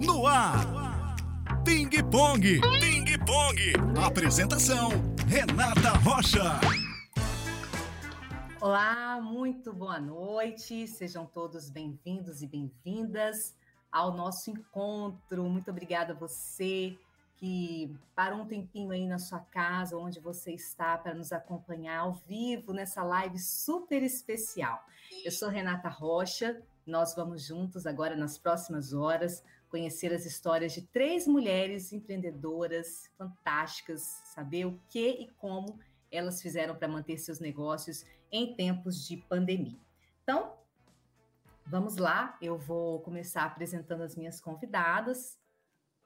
No ar. Ping Pong. Ping Pong. Apresentação: Renata Rocha. Olá, muito boa noite. Sejam todos bem-vindos e bem-vindas ao nosso encontro. Muito obrigada a você que parou um tempinho aí na sua casa, onde você está, para nos acompanhar ao vivo nessa live super especial. Eu sou Renata Rocha, nós vamos juntos agora nas próximas horas conhecer as histórias de três mulheres empreendedoras fantásticas, saber o que e como elas fizeram para manter seus negócios em tempos de pandemia. Então, vamos lá, eu vou começar apresentando as minhas convidadas.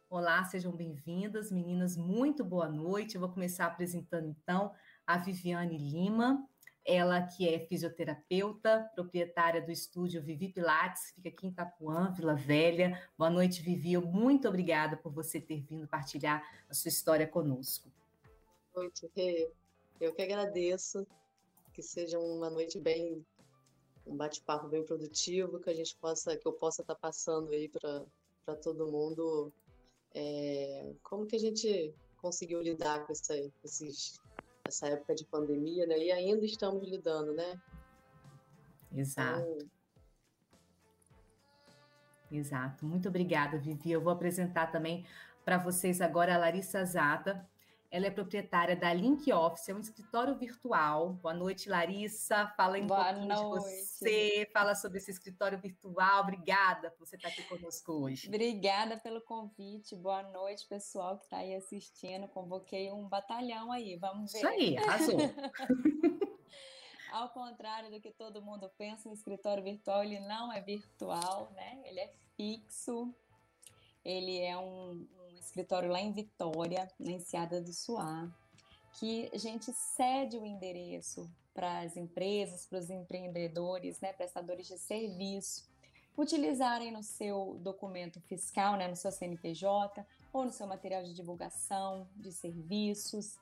Olá, sejam bem-vindas, meninas, muito boa noite. Eu vou começar apresentando então a Viviane Lima, ela que é fisioterapeuta, proprietária do estúdio Vivi Pilates, fica aqui em Itapuã, Vila Velha. Boa noite, Vivi. Muito obrigada por você ter vindo partilhar a sua história conosco. Boa noite, Rê. Eu que agradeço. Que seja uma noite bem, um bate-papo bem produtivo, que a gente possa, que eu possa estar passando aí para todo mundo. É, como que a gente conseguiu lidar com essa, esses essa época de pandemia, né? E ainda estamos lidando, né? Exato. Então... Exato. Muito obrigada, Vivi. Eu vou apresentar também para vocês agora a Larissa Zata. Ela é proprietária da Link Office, é um escritório virtual. Boa noite, Larissa. Fala um Boa noite. de você, fala sobre esse escritório virtual. Obrigada por você estar aqui conosco hoje. Obrigada pelo convite. Boa noite, pessoal que está aí assistindo. Convoquei um batalhão aí, vamos ver. Isso aí, arrasou. Ao contrário do que todo mundo pensa, o escritório virtual ele não é virtual, né? Ele é fixo. Ele é um escritório lá em Vitória, na Enseada do Suá, que a gente cede o endereço para as empresas, para os empreendedores, né, prestadores de serviço, utilizarem no seu documento fiscal, né, no seu CNPJ ou no seu material de divulgação de serviços.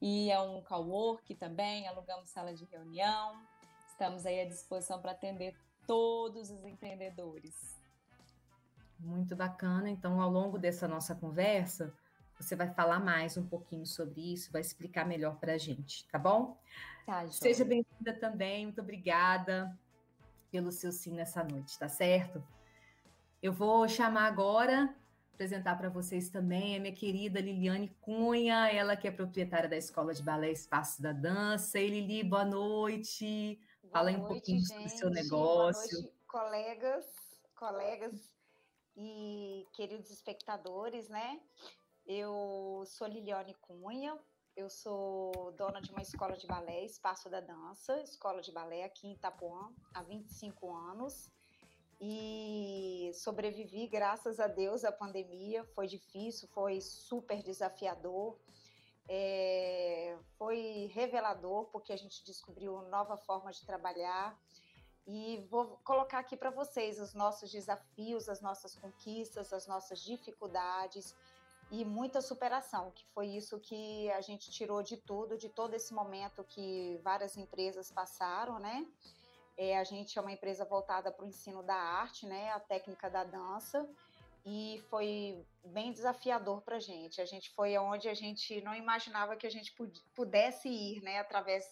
E é um cowork também, alugamos sala de reunião. Estamos aí à disposição para atender todos os empreendedores. Muito bacana. Então, ao longo dessa nossa conversa, você vai falar mais um pouquinho sobre isso, vai explicar melhor para a gente, tá bom? Tá, Seja bem-vinda também, muito obrigada pelo seu sim nessa noite, tá certo? Eu vou chamar agora, apresentar para vocês também a minha querida Liliane Cunha, ela que é proprietária da Escola de Balé Espaço da Dança. E Lili, boa noite. Boa Fala aí um pouquinho gente. sobre o seu negócio. Boa noite, colegas, colegas e queridos espectadores, né? Eu sou Liliane Cunha, eu sou dona de uma escola de balé, Espaço da Dança, escola de balé aqui em Itapuã, há 25 anos. E sobrevivi, graças a Deus, à pandemia. Foi difícil, foi super desafiador. É, foi revelador, porque a gente descobriu nova forma de trabalhar e vou colocar aqui para vocês os nossos desafios, as nossas conquistas, as nossas dificuldades e muita superação, que foi isso que a gente tirou de tudo, de todo esse momento que várias empresas passaram, né? É, a gente é uma empresa voltada para o ensino da arte, né? A técnica da dança e foi bem desafiador para a gente. A gente foi onde a gente não imaginava que a gente pudesse ir, né? Através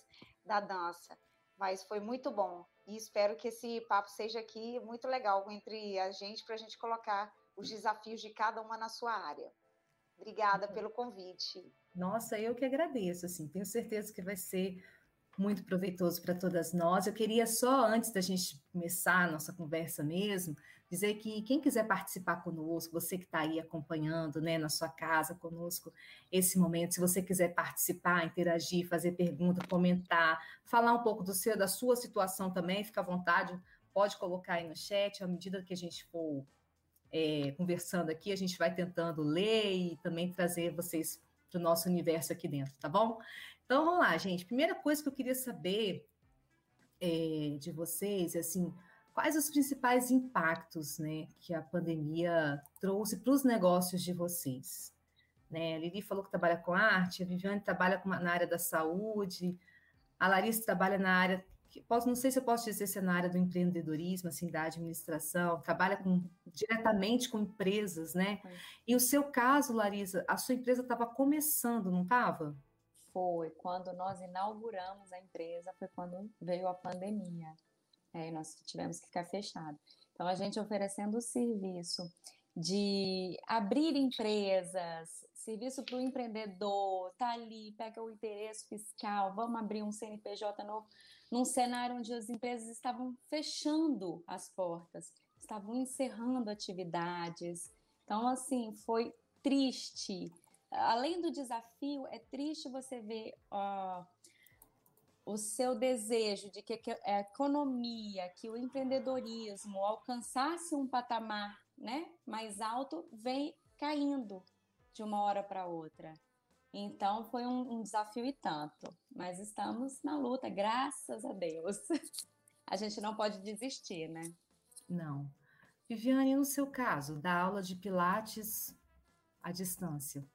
da dança, mas foi muito bom e espero que esse papo seja aqui muito legal entre a gente para a gente colocar os desafios de cada uma na sua área. Obrigada pelo convite. Nossa, eu que agradeço, assim, tenho certeza que vai ser muito proveitoso para todas nós. Eu queria só, antes da gente começar a nossa conversa mesmo, dizer que quem quiser participar conosco, você que está aí acompanhando, né, na sua casa conosco esse momento, se você quiser participar, interagir, fazer pergunta, comentar, falar um pouco do seu, da sua situação também, fica à vontade, pode colocar aí no chat, à medida que a gente for é, conversando aqui, a gente vai tentando ler e também trazer vocês para o nosso universo aqui dentro, tá bom? Então vamos lá, gente. Primeira coisa que eu queria saber é, de vocês é assim, quais os principais impactos né, que a pandemia trouxe para os negócios de vocês? Né? A Lili falou que trabalha com arte, a Viviane trabalha na área da saúde, a Larissa trabalha na área, posso, não sei se eu posso dizer se é na área do empreendedorismo, assim, da administração, trabalha com diretamente com empresas, né? E o seu caso, Larissa, a sua empresa estava começando, não estava? Foi. Quando nós inauguramos a empresa, foi quando veio a pandemia. É, nós tivemos que ficar fechado. Então, a gente oferecendo o serviço de abrir empresas, serviço para o empreendedor, tá ali, pega o interesse fiscal, vamos abrir um CNPJ novo, num cenário onde as empresas estavam fechando as portas, estavam encerrando atividades. Então, assim, foi triste. Além do desafio, é triste você ver o seu desejo de que a economia, que o empreendedorismo alcançasse um patamar né, mais alto, vem caindo de uma hora para outra. Então foi um, um, desafio e tanto, mas estamos na luta, graças a Deus. A gente não pode desistir, né? Não. Viviane, no seu caso, da aula de Pilates à distância?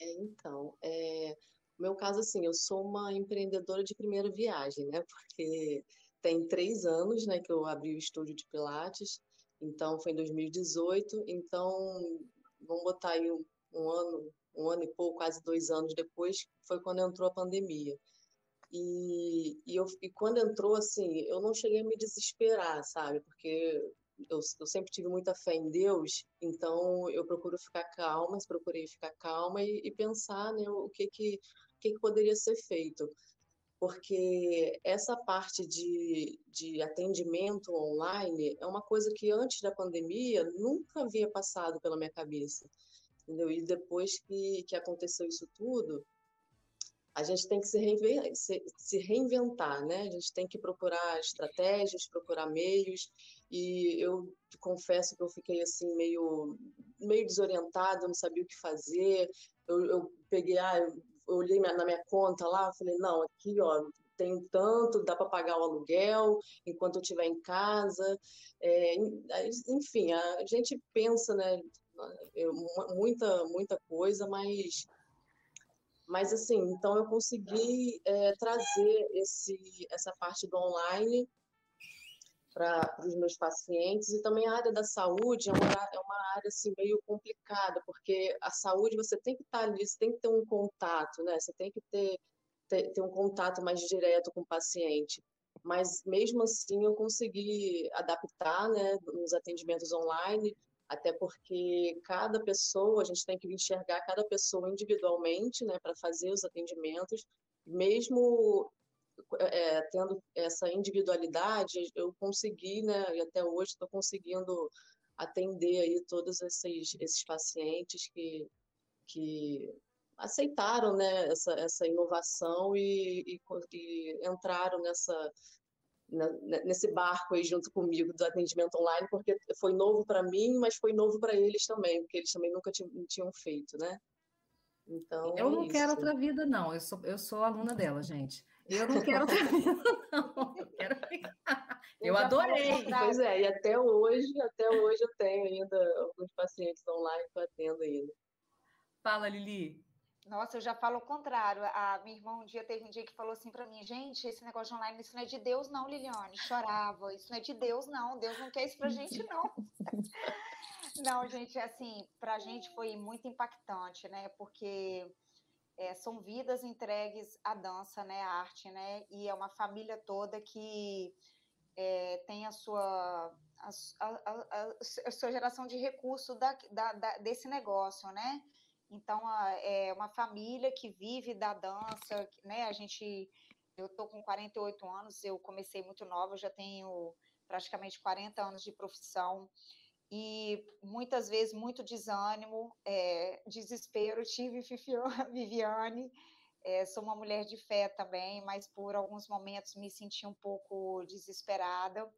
É, então, é, no meu caso, assim, eu sou uma empreendedora de primeira viagem, né? Porque tem três anos, né, que eu abri o estúdio de Pilates então, foi em 2018. Então, vamos botar aí um, um ano, um ano e pouco, quase dois anos depois, foi quando entrou a pandemia. E, e, eu, e quando entrou, assim, eu não cheguei a me desesperar, sabe? Porque eu, eu, sempre tive muita fé em Deus, então eu procuro ficar calma, procurei ficar calma e, e pensar né, o que, que, o que, que poderia ser feito porque essa parte de, de atendimento online é uma coisa que antes da pandemia nunca havia passado pela minha cabeça, entendeu? E depois que, que aconteceu isso tudo, a gente tem que se reinventar, se, se reinventar, né? A gente tem que procurar estratégias, procurar meios, e eu confesso que eu fiquei assim meio meio desorientada, não sabia o que fazer. Eu, eu peguei, ah, eu olhei na minha conta lá, falei, não, aqui, ó, tem tanto, dá para pagar o aluguel enquanto eu estiver em casa. É, enfim, a gente pensa, né, muita, muita coisa, mas, mas assim, então eu consegui é, trazer esse, essa parte do online para os meus pacientes e também a área da saúde é uma, é uma área assim meio complicada porque a saúde você tem que estar tá ali você tem que ter um contato né? Você tem que ter ter, ter um contato mais direto com o paciente. Mas mesmo assim eu consegui adaptar né nos atendimentos online até porque cada pessoa a gente tem que enxergar cada pessoa individualmente né para fazer os atendimentos. Mesmo é, tendo essa individualidade, eu consegui, né, e até hoje estou conseguindo atender aí todos esses, esses pacientes que, que aceitaram né, essa, essa inovação e, e, e entraram nessa, nesse barco aí junto comigo do atendimento online, porque foi novo para mim, mas foi novo para eles também, porque eles também nunca tinham feito, né? Então, eu é não quero outra vida, não. Eu sou, eu sou aluna dela, gente. Eu não quero outra vida, não. Eu quero ficar. Eu, eu adorei. Pois é, e até hoje, até hoje eu tenho ainda alguns pacientes online que eu atendo ainda. Fala, Lili. Nossa, eu já falo o contrário. A minha irmã um dia teve um dia que falou assim para mim, gente, esse negócio de online, isso não é de Deus, não, Liliane. Chorava, isso não é de Deus, não. Deus não quer isso pra gente, não. não, gente, assim, pra gente foi muito impactante, né? Porque é, são vidas entregues à dança, né, à arte, né? E é uma família toda que é, tem a sua a, a, a, a, sua geração de recurso da, da, da, desse negócio, né? Então, é uma família que vive da dança, né? A gente, eu tô com 48 anos, eu comecei muito nova, já tenho praticamente 40 anos de profissão e muitas vezes muito desânimo, é, desespero. Tive Viviane, é, sou uma mulher de fé também, mas por alguns momentos me senti um pouco desesperada,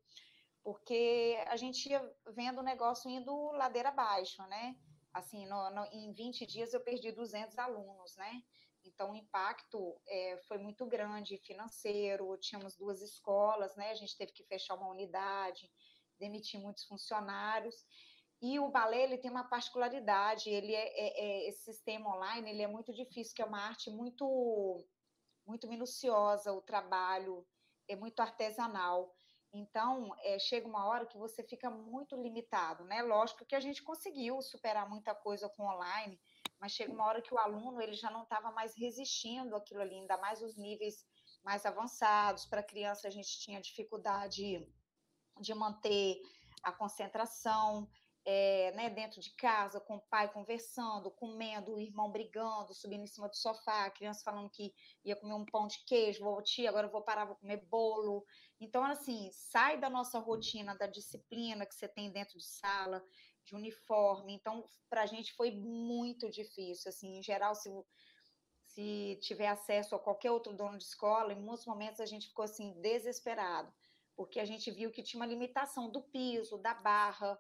porque a gente ia vendo o negócio indo ladeira abaixo, né? Assim, no, no, em 20 dias eu perdi 200 alunos, né? Então, o impacto é, foi muito grande, financeiro, tínhamos duas escolas, né? A gente teve que fechar uma unidade, demitir muitos funcionários. E o balé, ele tem uma particularidade, ele é, é, é, esse sistema online, ele é muito difícil, que é uma arte muito, muito minuciosa, o trabalho é muito artesanal. Então, é, chega uma hora que você fica muito limitado, né? Lógico que a gente conseguiu superar muita coisa com online, mas chega uma hora que o aluno ele já não estava mais resistindo aquilo ali, ainda mais os níveis mais avançados. Para criança, a gente tinha dificuldade de manter a concentração é, né, dentro de casa, com o pai conversando, comendo, o irmão brigando, subindo em cima do sofá, a criança falando que ia comer um pão de queijo, vou, tia, agora eu vou parar, vou comer bolo. Então, assim, sai da nossa rotina, da disciplina que você tem dentro de sala, de uniforme. Então, para a gente foi muito difícil, assim, em geral, se se tiver acesso a qualquer outro dono de escola, em muitos momentos a gente ficou assim desesperado, porque a gente viu que tinha uma limitação do piso, da barra,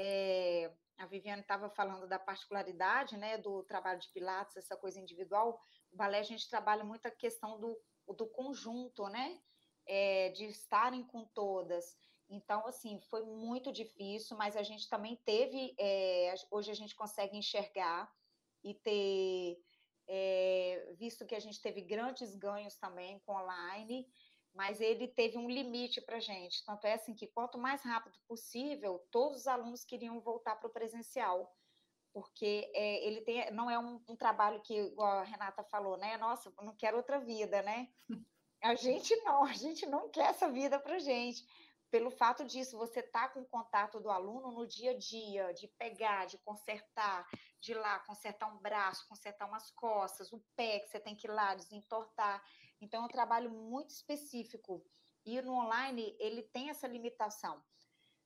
é, a Viviane estava falando da particularidade, né, do trabalho de Pilates, essa coisa individual. O balé a gente trabalha muito a questão do, do conjunto, né, é, de estarem com todas. Então, assim, foi muito difícil, mas a gente também teve. É, hoje a gente consegue enxergar e ter é, visto que a gente teve grandes ganhos também com online mas ele teve um limite para a gente. Tanto é assim que quanto mais rápido possível, todos os alunos queriam voltar para o presencial, porque é, ele tem, não é um, um, trabalho que, igual a Renata falou, né? Nossa, não quero outra vida, né? A gente não, a gente não quer essa vida para gente. Pelo fato disso, você tá com o contato do aluno no dia a dia, de pegar, de consertar, de ir lá consertar um braço, consertar umas costas, o pé que você tem que ir lá desentortar. Então, é um trabalho muito específico. E no online, ele tem essa limitação.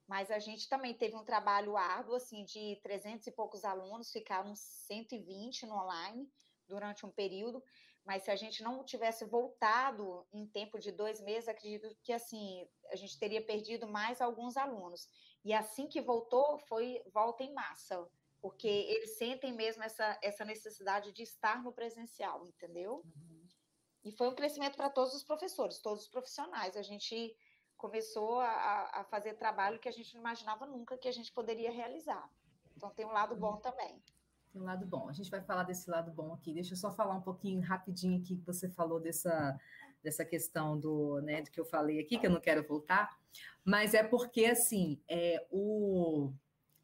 Mas a gente também teve um trabalho árduo, assim, de 300 e poucos alunos, ficaram 120 no online durante um período. Mas se a gente não tivesse voltado em tempo de dois meses, acredito que, assim, a gente teria perdido mais alguns alunos. E assim que voltou, foi volta em massa porque eles sentem mesmo essa, essa necessidade de estar no presencial, entendeu? Uhum. E foi um crescimento para todos os professores, todos os profissionais. A gente começou a, a, fazer trabalho que a gente não imaginava nunca que a gente poderia realizar. Então tem um lado bom também. Tem um lado bom. A gente vai falar desse lado bom aqui. Deixa eu só falar um pouquinho rapidinho aqui que você falou dessa dessa questão do, né, do que eu falei aqui, que eu não quero voltar, mas é porque assim, é o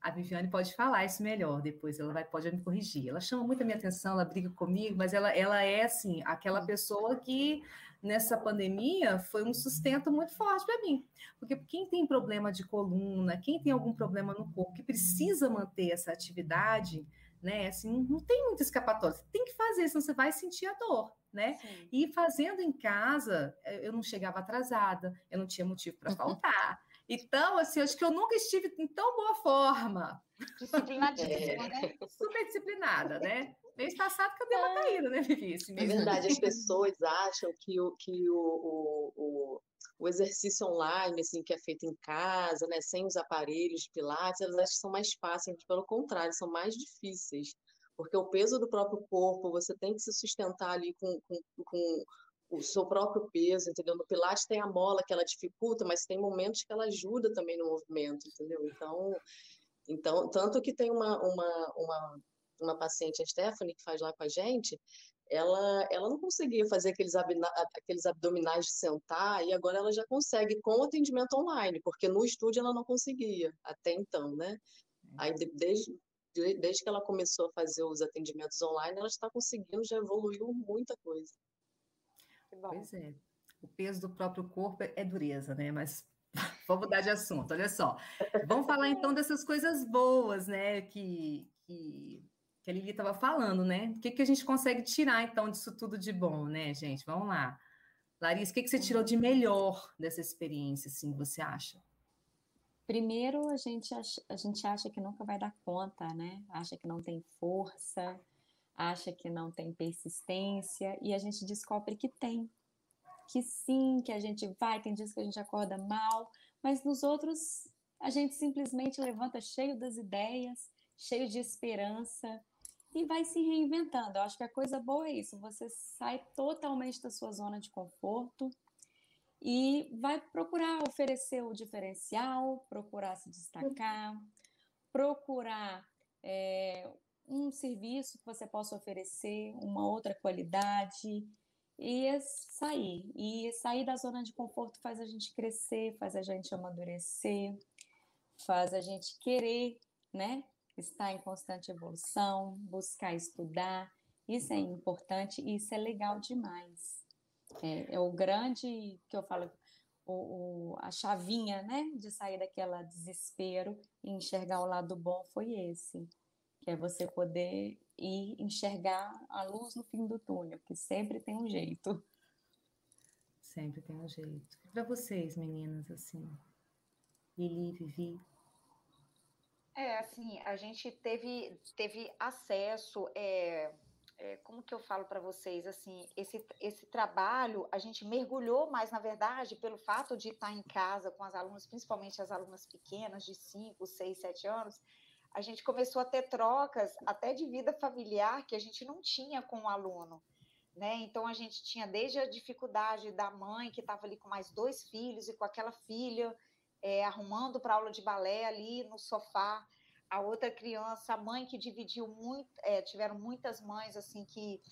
a Viviane pode falar isso melhor depois, ela vai, pode me corrigir. Ela chama muito a minha atenção, ela briga comigo, mas ela, ela é, assim, aquela pessoa que nessa pandemia foi um sustento muito forte para mim. Porque quem tem problema de coluna, quem tem algum problema no corpo, que precisa manter essa atividade, né? Assim, não tem muita escapatória. Você tem que fazer, senão você vai sentir a dor, né? Sim. E fazendo em casa, eu não chegava atrasada, eu não tinha motivo para faltar. Então, assim, acho que eu nunca estive em tão boa forma. Disciplinadíssima, é. né? Super disciplinada, né? Mês passado que eu dei uma caída, né, Vivi? É verdade, as pessoas acham que o, que o, o, o, o, exercício online, assim, que é feito em casa, né, sem os aparelhos de pilates, elas acham que são mais fáceis, pelo contrário, são mais difíceis. Porque o peso do próprio corpo, você tem que se sustentar ali com, com, com o seu próprio peso, entendeu? No Pilates tem a mola que ela dificulta, mas tem momentos que ela ajuda também no movimento, entendeu? Então, então tanto que tem uma, uma, uma, uma paciente, a Stephanie, que faz lá com a gente, ela, ela não conseguia fazer aqueles, aqueles abdominais de sentar e agora ela já consegue com o atendimento online, porque no estúdio ela não conseguia até então, né? Aí desde, desde que ela começou a fazer os atendimentos online, ela está conseguindo, já evoluiu muita coisa. Pois é. O peso do próprio corpo é dureza, né? Mas vamos mudar de assunto, olha só. Vamos falar então dessas coisas boas, né? Que, que, que a Lili estava falando, né? O que, que a gente consegue tirar então disso tudo de bom, né, gente? Vamos lá. Larissa, o que, que você tirou de melhor dessa experiência, assim, você acha? Primeiro, a gente, acha, a gente acha que nunca vai dar conta, né? Acha que não tem força, acha que não tem persistência e a gente descobre que tem. Que sim, que a gente vai, tem dias que a gente acorda mal, mas nos outros a gente simplesmente levanta cheio das ideias, cheio de esperança e vai se reinventando. Eu acho que a coisa boa é isso, você sai totalmente da sua zona de conforto e vai procurar oferecer o diferencial, procurar se destacar, procurar é, um serviço que você possa oferecer, uma outra qualidade. e sair. E sair da zona de conforto faz a gente crescer, faz a gente amadurecer, faz a gente querer, né? Estar em constante evolução, buscar estudar. Isso é importante e isso é legal demais. É, é o grande que eu falo, o, o, a chavinha, né, de sair daquela desespero e enxergar o lado bom foi esse, que é você poder ir enxergar a luz no fim do túnel, que sempre tem um jeito. Sempre tem um jeito. Para vocês, meninas, assim, Lili, Vivi, é, assim, a gente teve, teve acesso, é, é, como que eu falo para vocês, assim, esse, esse trabalho, a gente mergulhou mais, na verdade, pelo fato de estar em casa com as alunas, principalmente as alunas pequenas, de 5, 6, 7 anos, a gente começou a ter trocas até de vida familiar que a gente não tinha com o aluno. Né? Então a gente tinha desde a dificuldade da mãe que estava ali com mais dois filhos e com aquela filha é, arrumando para aula de balé ali no sofá, a outra criança, a mãe que dividiu muito, é, tiveram muitas mães assim que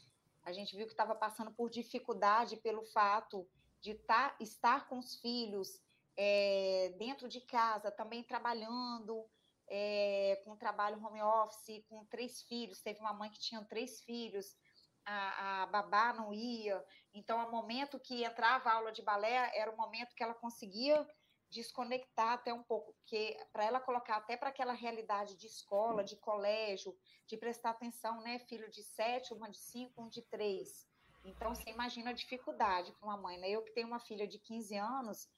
a gente viu que estava passando por dificuldade pelo fato de tá, estar com os filhos é, dentro de casa, também trabalhando, é, com trabalho home office, com três filhos. Teve uma mãe que tinha três filhos, a, a babá não ia. Então, o momento que entrava a aula de balé era o momento que ela conseguia desconectar até um pouco, porque para ela colocar até para aquela realidade de escola, de colégio, de prestar atenção, né? Filho de sete, uma de cinco, um de três. Então, você imagina a dificuldade para uma mãe, né? Eu que tenho uma filha de 15 anos,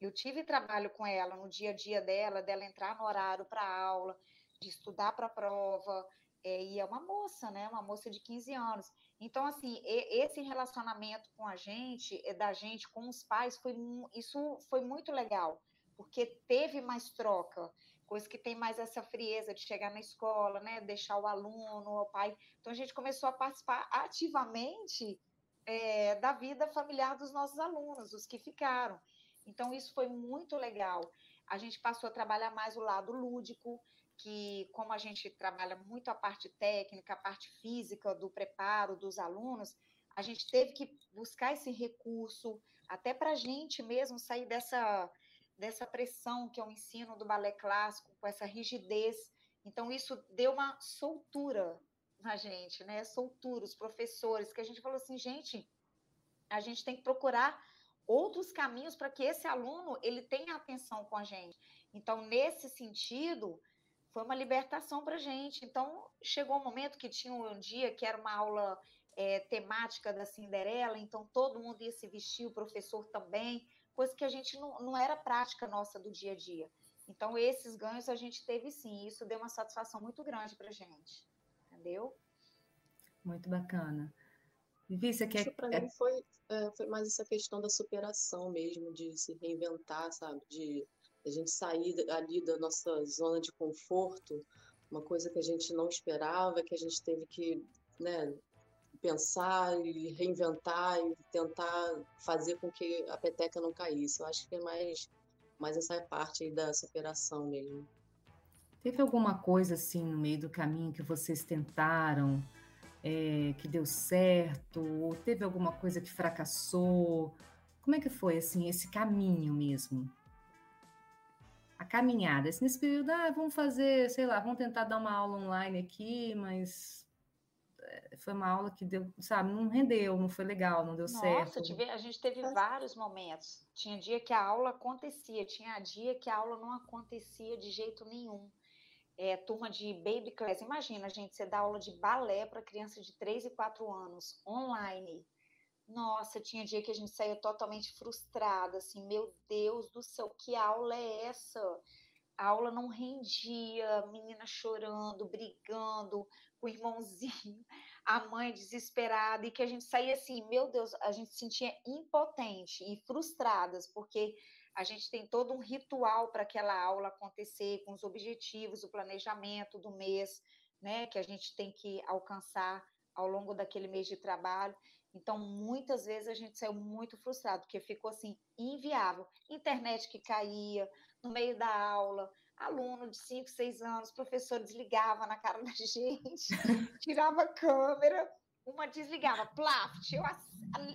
eu tive trabalho com ela no dia a dia dela, dela entrar no horário para aula, de estudar para a prova, é, e é uma moça, né? Uma moça de 15 anos. Então, assim, esse relacionamento com a gente, é, da gente com os pais, foi, isso foi muito legal, porque teve mais troca, coisa que tem mais essa frieza de chegar na escola, né? Deixar o aluno, o pai. Então, a gente começou a participar ativamente é, da vida familiar dos nossos alunos, os que ficaram. Então, isso foi muito legal. A gente passou a trabalhar mais o lado lúdico, que, como a gente trabalha muito a parte técnica, a parte física do preparo dos alunos, a gente teve que buscar esse recurso, até para a gente mesmo sair dessa, dessa pressão que é o ensino do balé clássico, com essa rigidez. Então, isso deu uma soltura na gente, né? Soltura, os professores, que a gente falou assim, gente, a gente tem que procurar outros caminhos para que esse aluno ele tenha atenção com a gente. Então, nesse sentido, foi uma libertação para a gente. Então, chegou um momento que tinha um dia que era uma aula é, temática da Cinderela, então todo mundo ia se vestir, o professor também, coisa que a gente não, não era prática nossa do dia a dia. Então, esses ganhos a gente teve sim, isso deu uma satisfação muito grande para a gente, entendeu? Muito bacana. Vivi, você quer... Para é... mim foi, é, foi mais essa questão da superação mesmo, de se reinventar, sabe? De a gente sair ali da nossa zona de conforto, uma coisa que a gente não esperava, que a gente teve que né, pensar e reinventar e tentar fazer com que a peteca não caísse. Eu acho que é mais, mais essa parte aí da superação mesmo. Teve alguma coisa assim no meio do caminho que vocês tentaram, é, que deu certo, ou teve alguma coisa que fracassou? Como é que foi assim esse caminho mesmo? a caminhada. Assim, nesse período, ah, vamos fazer, sei lá, vamos tentar dar uma aula online aqui, mas eh, foi uma aula que deu, sabe, não rendeu, não foi legal, não deu Nossa, certo. Nossa, a gente teve vários momentos. Tinha dia que a aula acontecia, tinha dia que a aula não acontecia de jeito nenhum. É, turma de baby class, imagina, gente, você dá aula de balé para criança de 3 e 4 anos, online. Nossa, tinha dia que a gente saía totalmente frustrada, assim, meu Deus do céu, que aula é essa? A aula não rendia, menina chorando, brigando com o irmãozinho, a mãe desesperada, e que a gente saía assim, meu Deus, a gente se sentia impotente e frustradas, porque a gente tem todo um ritual para aquela aula acontecer, com os objetivos, o planejamento do mês, né, que a gente tem que alcançar ao longo daquele mês de trabalho. Então, muitas vezes a gente saiu muito frustrado, porque ficou assim, inviável. Internet que caía no meio da aula, aluno de 5, 6 anos, professor desligava na cara da gente, tirava a câmera, uma desligava, plaft, eu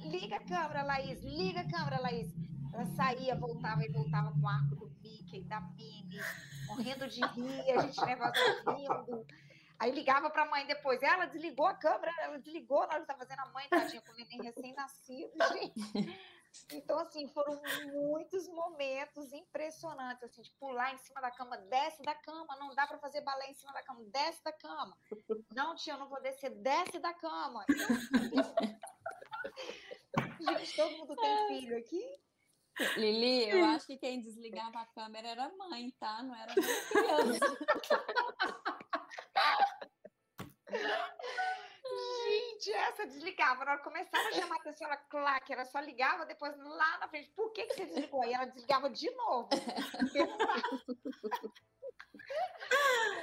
liga a câmera, Laís, liga a câmera, Laís. Ela saía, voltava e voltava com o arco do Mickey, da Minnie, morrendo de rir, a gente nervosa rindo. Aí ligava para a mãe depois. Ela desligou a câmera, ela desligou na hora que estava fazendo a mãe, tadinha, com o neném recém-nascido, gente. Então, assim, foram muitos momentos impressionantes, assim, de pular em cima da cama, desce da cama, não dá para fazer balé em cima da cama, desce da cama. Não, tia, eu não vou descer, desce da cama. Gente, todo mundo tem filho aqui? Lili, eu acho que quem desligava a câmera era a mãe, tá? Não era a criança. Gente, essa desligava. Na hora que começava a chamar a atenção, ela, clac, ela só ligava, depois lá na frente, por que, que você desligou? Aí ela desligava de novo.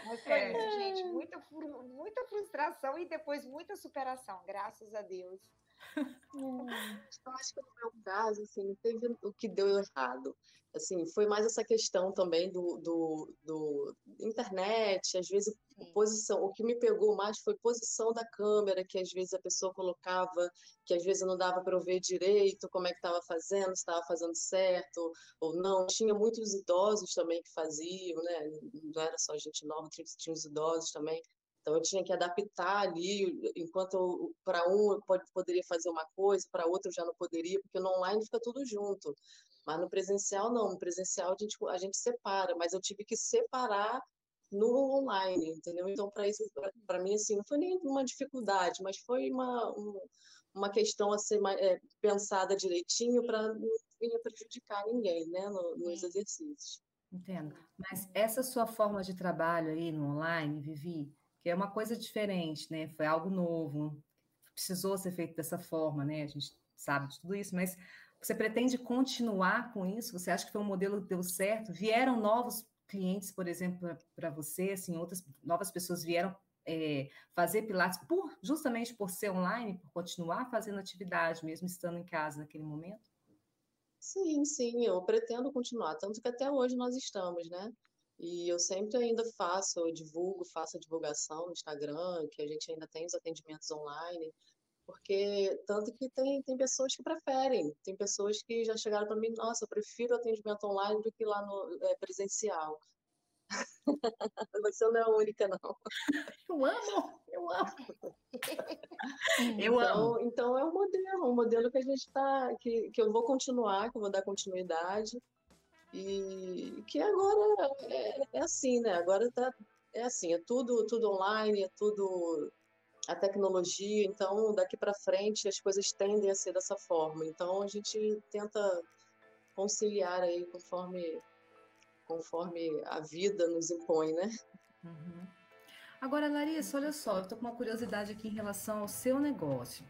Mas foi é. isso, gente. Muita, muita frustração e depois muita superação, graças a Deus. Hum. Eu acho que no meu caso, assim, teve o que deu errado. Assim, foi mais essa questão também do, do, do internet, às vezes posição, o que me pegou mais foi posição da câmera, que às vezes a pessoa colocava, que às vezes não dava para eu ver direito como é que estava fazendo, se estava fazendo certo ou não. Tinha muitos idosos também que faziam, né? Não era só gente nova, tinha, tinha os idosos também. Então eu tinha que adaptar ali, enquanto para um eu pode, poderia fazer uma coisa, para outro eu já não poderia, porque no online fica tudo junto. Mas no presencial não, no presencial a gente, a gente separa, mas eu tive que separar no online, entendeu? Então para isso, para mim assim, não foi nem uma dificuldade, mas foi uma um, uma questão a ser é, pensada direitinho para não prejudicar ninguém, né, no, nos exercícios. Entendo. Mas essa sua forma de trabalho aí no online, Vivi, que é uma coisa diferente, né? Foi algo novo, precisou ser feito dessa forma, né? A gente sabe de tudo isso, mas você pretende continuar com isso? Você acha que foi um modelo que deu certo? Vieram novos clientes, por exemplo, para você, assim, outras novas pessoas vieram é, fazer Pilates por justamente por ser online, por continuar fazendo atividade, mesmo estando em casa naquele momento? Sim, sim, eu pretendo continuar, tanto que até hoje nós estamos, né? E eu sempre ainda faço, eu divulgo, faço a divulgação no Instagram, que a gente ainda tem os atendimentos online, porque tanto que tem, tem pessoas que preferem, tem pessoas que já chegaram para mim, nossa, eu prefiro atendimento online do que lá no é, presencial. Você não é a única, não. Eu amo, eu amo. eu então, amo. Então é um modelo, um modelo que a gente está, que, que eu vou continuar, que eu vou dar continuidade. E que agora é, é assim, né? Agora tá, é assim, é tudo, tudo online, é tudo a tecnologia, então daqui para frente as coisas tendem a ser dessa forma. Então a gente tenta conciliar aí conforme conforme a vida nos impõe, né? Uhum. Agora, Larissa, olha só, eu estou com uma curiosidade aqui em relação ao seu negócio.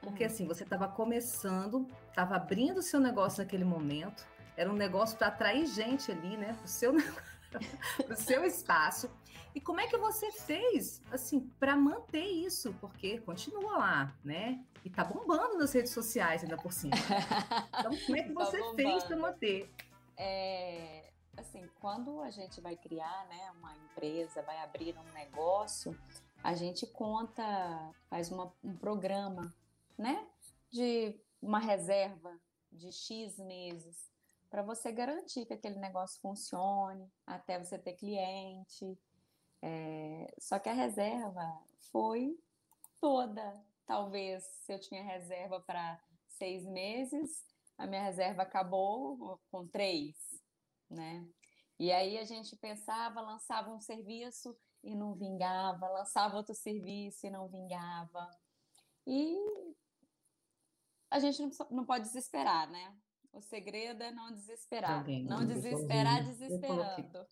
Porque uhum. assim, você estava começando, estava abrindo o seu negócio naquele momento, era um negócio para atrair gente ali, né? O seu seu espaço. E como é que você fez, assim, para manter isso? Porque continua lá, né? E tá bombando nas redes sociais ainda por cima. Então, como é que tá você tá fez para manter? É, assim, quando a gente vai criar, né, uma empresa, vai abrir um negócio, a gente conta, faz uma, um programa, né, de uma reserva de X meses para você garantir que aquele negócio funcione até você ter cliente. É, só que a reserva foi toda. Talvez se eu tinha reserva para seis meses, a minha reserva acabou com três, né? E aí a gente pensava, lançava um serviço e não vingava, lançava outro serviço e não vingava. E a gente não, não pode desesperar, né? O segredo é não desesperar. Alguém, não desesperar desesperando.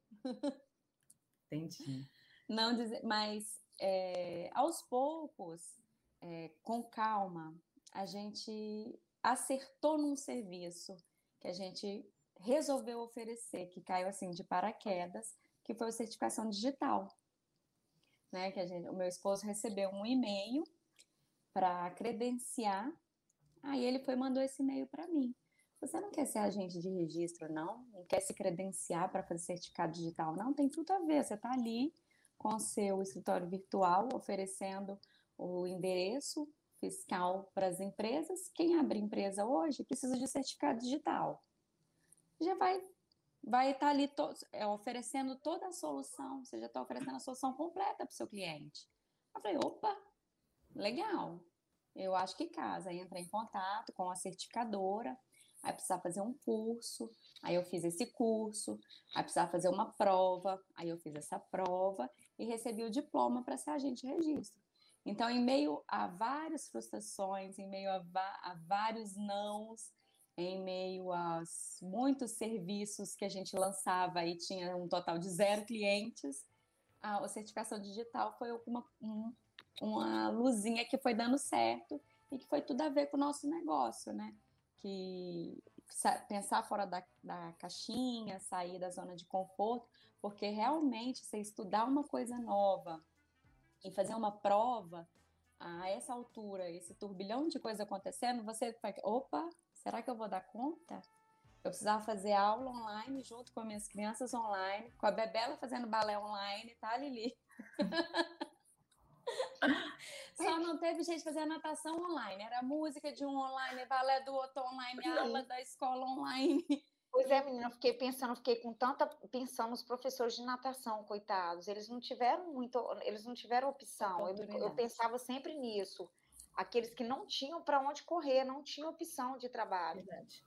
Entendi. Não dizer, mas é, aos poucos, é, com calma, a gente acertou num serviço que a gente resolveu oferecer, que caiu assim de paraquedas, que foi a certificação digital. Né, que a gente, o meu esposo recebeu um e-mail para credenciar, aí ele foi mandou esse e-mail para mim. Você não quer ser agente de registro, não? Não quer se credenciar para fazer certificado digital, não? Tem tudo a ver. Você está ali com o seu escritório virtual, oferecendo o endereço fiscal para as empresas. Quem abre empresa hoje precisa de certificado digital. Já vai vai estar tá ali to, é, oferecendo toda a solução, você já está oferecendo a solução completa para o seu cliente. Eu falei, opa, legal, eu acho que casa. Aí entrei em contato com a certificadora, aí precisava fazer um curso, aí eu fiz esse curso, aí precisava fazer uma prova, aí eu fiz essa prova e recebi o diploma para ser agente de registro. Então, em meio a várias frustrações, em meio a, a vários nãos, em meio a muitos serviços que a gente lançava e tinha um total de zero clientes, a, a certificação digital foi uma, um, uma luzinha que foi dando certo e que foi tudo a ver com o nosso negócio, né? Que pensar fora da, da caixinha, sair da zona de conforto, porque realmente você estudar uma coisa nova e fazer uma prova a essa altura, esse turbilhão de coisas acontecendo, você vai, opa, será que eu vou dar conta? Eu precisava fazer aula online junto com minhas crianças online, com a Bebela fazendo balé online, tá, Lili? Só não teve gente fazendo natação online. Era música de um online, balé do outro online, aula da escola online. Pois é, menina, eu fiquei pensando, fiquei com tanta pensando nos professores de natação, coitados. Eles não tiveram muito, eles não tiveram opção. Eu, eu pensava sempre nisso. Aqueles que não tinham para onde correr, não tinham opção de trabalho. Verdade.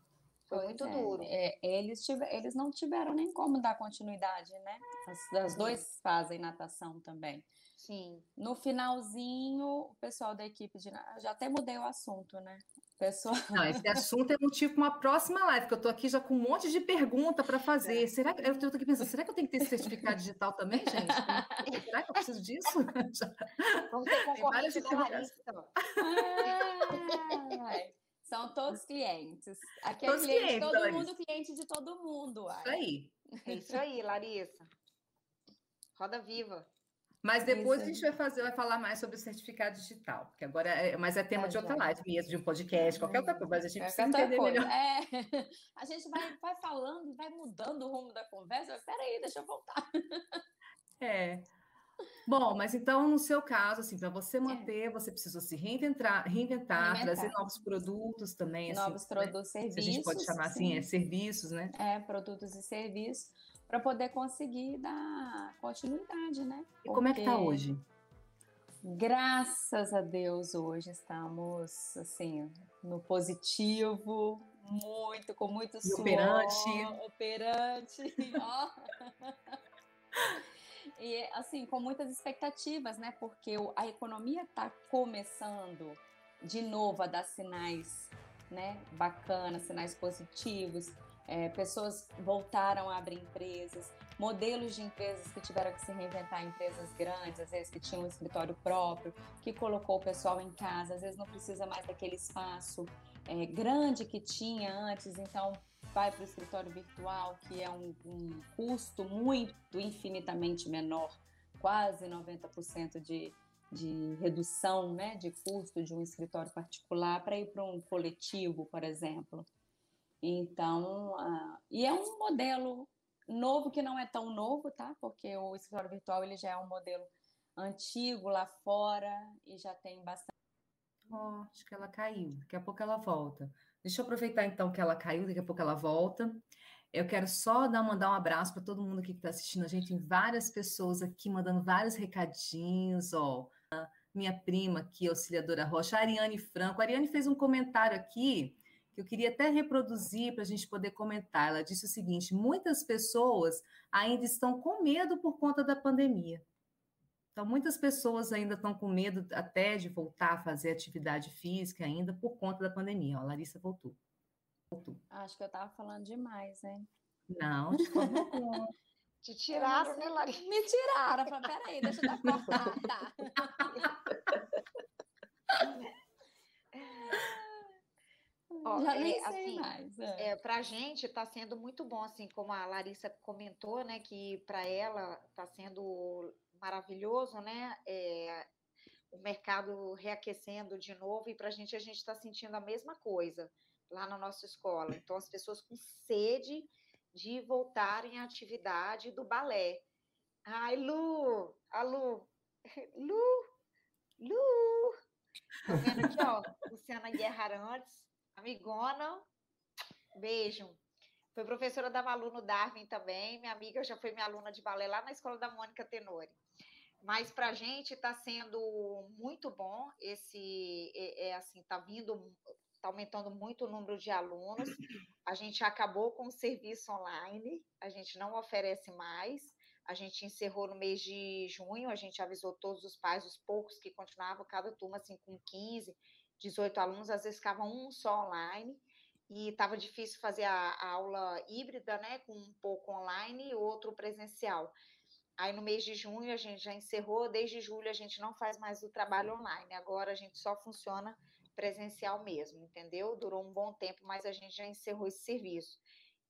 Foi pois muito é. duro. É, eles, tiver, eles não tiveram nem como dar continuidade, né? As, as dois fazem natação também. Sim. No finalzinho, o pessoal da equipe de. Já até mudei o assunto, né? Pessoal... Não, esse assunto é motivo para uma próxima live, que eu estou aqui já com um monte de pergunta para fazer. É. Será que eu estou aqui pensando, será que eu tenho que ter esse certificado digital também, gente? será que eu preciso disso? Vamos ter concorrência da Larissa. São todos clientes. Aqui é todos cliente clientes, todo Larissa. mundo, cliente de todo mundo. Isso aí. É isso aí, Larissa. Roda viva. Mas depois Isso. a gente vai fazer, vai falar mais sobre o certificado digital, porque agora é, mas é tema é, de outra live mesmo, de um podcast, qualquer outra coisa, mas a gente precisa entender coisa. melhor. É, a gente vai, vai falando, vai mudando o rumo da conversa. Peraí, deixa eu voltar. É. Bom, mas então, no seu caso, assim, para você é. manter, é. você precisa se reinventar, reinventar, trazer novos produtos também. Assim, novos assim, produtos, né? serviços. a gente pode chamar assim, sim. é serviços, né? É, produtos e serviços para poder conseguir dar continuidade, né? Porque, e como é que está hoje? Graças a Deus, hoje estamos assim no positivo, muito, com muito suor, operante, operante, ó. e assim, com muitas expectativas, né? Porque a economia está começando de novo a dar sinais, né? Bacanas, sinais positivos. É, pessoas voltaram a abrir empresas, modelos de empresas que tiveram que se reinventar, empresas grandes, às vezes que tinham um escritório próprio, que colocou o pessoal em casa, às vezes não precisa mais daquele espaço é, grande que tinha antes, então vai para o escritório virtual, que é um, um custo muito infinitamente menor, quase 90% de, de redução né, de custo de um escritório particular para ir para um coletivo, por exemplo. Então, uh, e é um modelo novo que não é tão novo, tá? Porque o escritório virtual ele já é um modelo antigo lá fora e já tem bastante. Oh, acho que ela caiu. Daqui a pouco ela volta. Deixa eu aproveitar então que ela caiu, daqui a pouco ela volta. Eu quero só dar, mandar um abraço para todo mundo aqui que está assistindo a gente. Tem várias pessoas aqui mandando vários recadinhos. Ó, minha prima aqui, auxiliadora Rocha, Ariane Franco. A Ariane fez um comentário aqui que eu queria até reproduzir para a gente poder comentar. Ela disse o seguinte: muitas pessoas ainda estão com medo por conta da pandemia. Então, muitas pessoas ainda estão com medo até de voltar a fazer atividade física ainda por conta da pandemia. Ó, a Larissa voltou. voltou. Acho que eu estava falando demais, hein? Não, de forma alguma. Te tiraram, né, Larissa? Me tiraram. Peraí, deixa eu dar cortar. Tá. Ó, Já nem é, assim, mais. É. É, para a gente está sendo muito bom, assim, como a Larissa comentou, né, que para ela está sendo maravilhoso, né, é, o mercado reaquecendo de novo e para a gente a gente está sentindo a mesma coisa lá na nossa escola. Então as pessoas com sede de voltarem à atividade do balé. Ai, Lu, a Lu, Lu, Lu, Tô vendo aqui, ó, Luciana Guerra Arantes, amigona, beijo. Foi professora da Malu no Darwin também, minha amiga já foi minha aluna de balé lá na escola da Mônica Tenori. Mas para a gente está sendo muito bom esse, é, é assim, está vindo, está aumentando muito o número de alunos. A gente acabou com o serviço online, a gente não oferece mais. A gente encerrou no mês de junho, a gente avisou todos os pais, os poucos que continuavam, cada turma assim com 15, 18 alunos, às vezes ficava um só online e estava difícil fazer a, a, aula híbrida, né, com um pouco online e outro presencial. Aí no mês de junho a gente já encerrou, desde julho a gente não faz mais o trabalho online, agora a gente só funciona presencial mesmo, entendeu? Durou um bom tempo, mas a gente já encerrou esse serviço.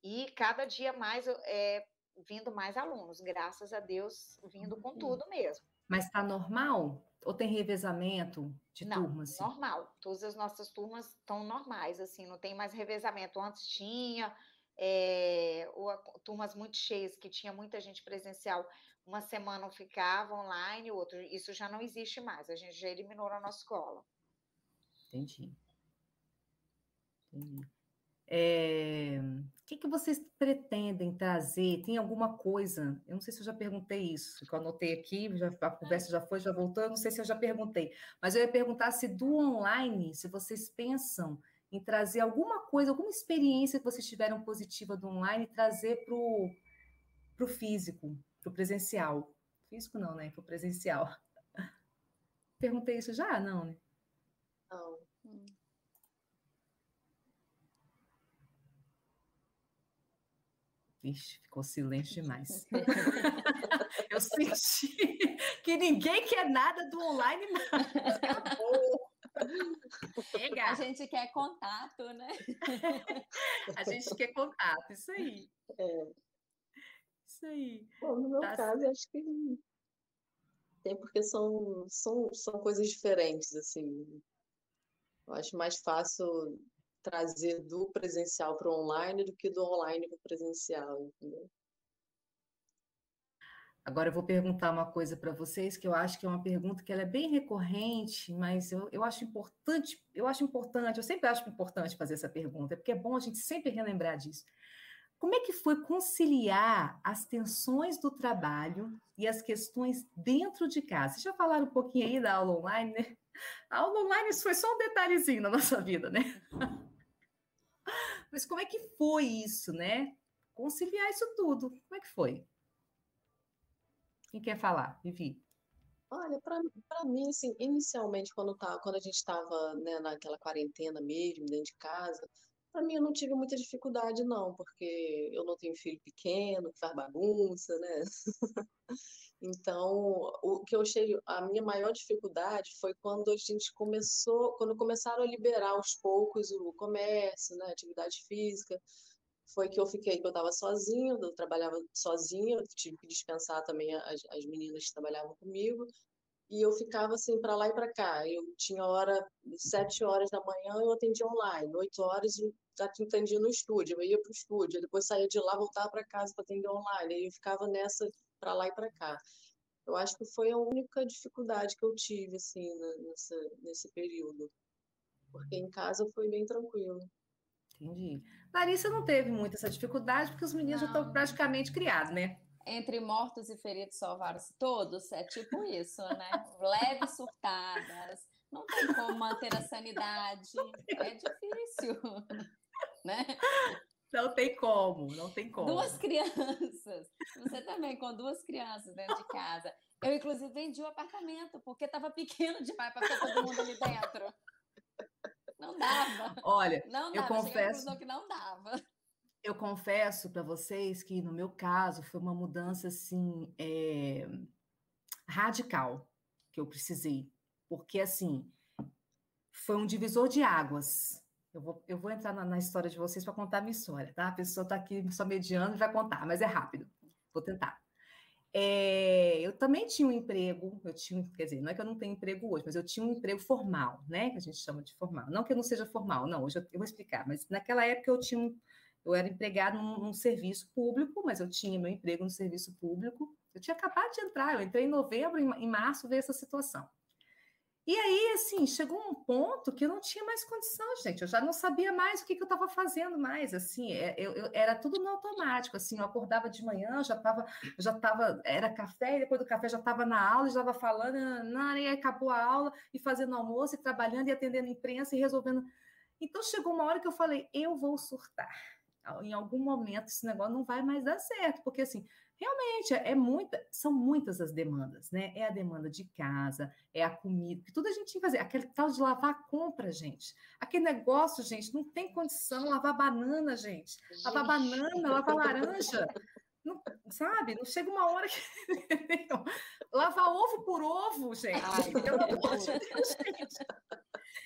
E cada dia mais é, vindo mais alunos, graças a Deus, vindo com tudo mesmo. Mas está normal? Ou tem revezamento de não, turmas? Assim? Normal. Todas as nossas turmas estão normais, assim, não tem mais revezamento. Antes tinha, é, ou, turmas muito cheias, que tinha muita gente presencial, uma semana ficava online, outro. Isso já não existe mais, a gente já eliminou na nossa escola. Entendi. Entendi. É, o que, que vocês pretendem trazer? Tem alguma coisa? Eu não sei se eu já perguntei isso, que eu anotei aqui, já, a conversa já foi, já voltou, eu não sei se eu já perguntei, mas eu ia perguntar se do online, se vocês pensam em trazer alguma coisa, alguma experiência que vocês tiveram positiva do online, trazer para o físico, para o presencial. Físico não, né? Para o presencial. Perguntei isso já? Não, né? Não. Ixi, ficou silêncio demais. Eu senti que ninguém quer nada do online mais. Acabou. Chega. A gente quer contato, né? A gente quer contato, isso aí. É. Isso aí. Bom, no meu tá caso, acho que tem porque são, são, são coisas diferentes, assim. Eu acho mais fácil trazer do presencial para o online do que do online para o presencial, entendeu? Agora eu vou perguntar uma coisa para vocês que eu acho que é uma pergunta que ela é bem recorrente, mas eu, eu acho importante, eu acho importante, eu sempre acho importante fazer essa pergunta, porque é bom a gente sempre relembrar disso. Como é que foi conciliar as tensões do trabalho e as questões dentro de casa? Vocês já falaram um pouquinho aí da aula online, né? A aula online foi só um detalhezinho na nossa vida, né? Mas como é que foi isso, né? Conciliar isso tudo. Como é que foi? Quem quer falar? Vivi. Olha, para mim, assim, inicialmente, quando, tá, quando a gente estava né, naquela quarentena mesmo, dentro de casa, para mim eu não tive muita dificuldade, não, porque eu não tenho filho pequeno, que faz bagunça, né? Então, o que eu achei, a minha maior dificuldade foi quando a gente começou, quando começaram a liberar aos poucos o comércio, né, atividade física, foi que eu fiquei, que eu estava sozinha, eu trabalhava sozinha, tive que dispensar também as, as meninas que trabalhavam comigo, e eu ficava assim para lá e para cá. Eu tinha hora, sete horas da manhã eu atendia online, oito horas eu atendia no estúdio, eu ia para o estúdio, depois saía de lá, voltava para casa para atender online, aí eu ficava nessa para lá e para cá. Eu acho que foi a única dificuldade que eu tive assim nessa, nesse período, porque em casa foi bem tranquilo. Entendi. Larissa não teve muita essa dificuldade porque os meninos não. já estão praticamente criados, né? Entre mortos e feridos salvaram-se todos, é tipo isso, né? Leves surtadas, não tem como manter a sanidade, é difícil, né? Não tem como, não tem como. Duas crianças. Você também com duas crianças dentro de casa. Eu, inclusive, vendi o apartamento, porque estava pequeno demais para ficar todo mundo ali dentro. Não dava. Olha, não dava. eu confesso que não dava. Eu confesso para vocês que, no meu caso, foi uma mudança assim é, radical que eu precisei. Porque, assim, foi um divisor de águas eu vou, eu vou entrar na, na história de vocês para contar a minha história, tá? A pessoa está aqui só mediando e vai contar, mas é rápido. Vou tentar. É, eu também tinha um emprego, eu tinha, quer dizer, não é que eu não tenho emprego hoje, mas eu tinha um emprego formal, né? Que a gente chama de formal. Não que eu não seja formal, não, hoje eu, eu vou explicar, mas naquela época eu tinha eu era empregado num, num, serviço público, mas eu tinha meu emprego no serviço público. Eu tinha acabado de entrar, eu entrei em novembro, em, em março veio essa situação. E aí, assim, chegou um ponto que eu não tinha mais condição, gente. Eu já não sabia mais o que, que eu estava fazendo mais. Assim, é, eu, eu, era tudo no automático. Assim, eu acordava de manhã, já estava, já tava, era café, e depois do café já estava na aula, já estava falando, não, e acabou a aula, e fazendo almoço, e trabalhando, e atendendo imprensa, e resolvendo. Então chegou uma hora que eu falei, eu vou surtar. Em algum momento esse negócio não vai mais dar certo, porque assim, realmente é muita, são muitas as demandas, né? É a demanda de casa, é a comida, que tudo a gente tinha que fazer. Aquele tal de lavar a compra, gente. Aquele negócio, gente, não tem condição. Lavar banana, gente. Lavar banana, lavar laranja. Não, sabe? Não chega uma hora que. lavar ovo por ovo, gente. Ai, pelo amor de Deus, gente.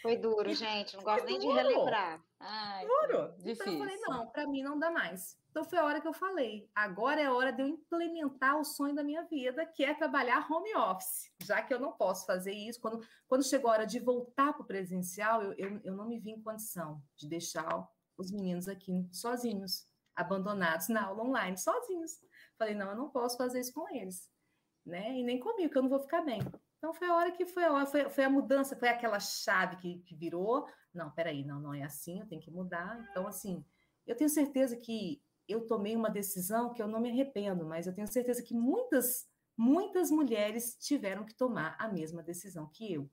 Foi duro, gente. Não gosto nem de relembrar. Ai, duro. Difícil. Então eu falei, não, para mim não dá mais. Então foi a hora que eu falei, agora é a hora de eu implementar o sonho da minha vida, que é trabalhar home office, já que eu não posso fazer isso. Quando, quando chegou a hora de voltar para o presencial, eu, eu, eu não me vi em condição de deixar os meninos aqui sozinhos, abandonados na aula online, sozinhos. Falei, não, eu não posso fazer isso com eles, né? E nem comigo, que eu não vou ficar bem. Então foi a hora que foi a hora, foi, foi a mudança, foi aquela chave que, que virou. Não, peraí, não, não é assim, eu tenho que mudar. Então, assim, eu tenho certeza que eu tomei uma decisão que eu não me arrependo, mas eu tenho certeza que muitas, muitas mulheres tiveram que tomar a mesma decisão que eu.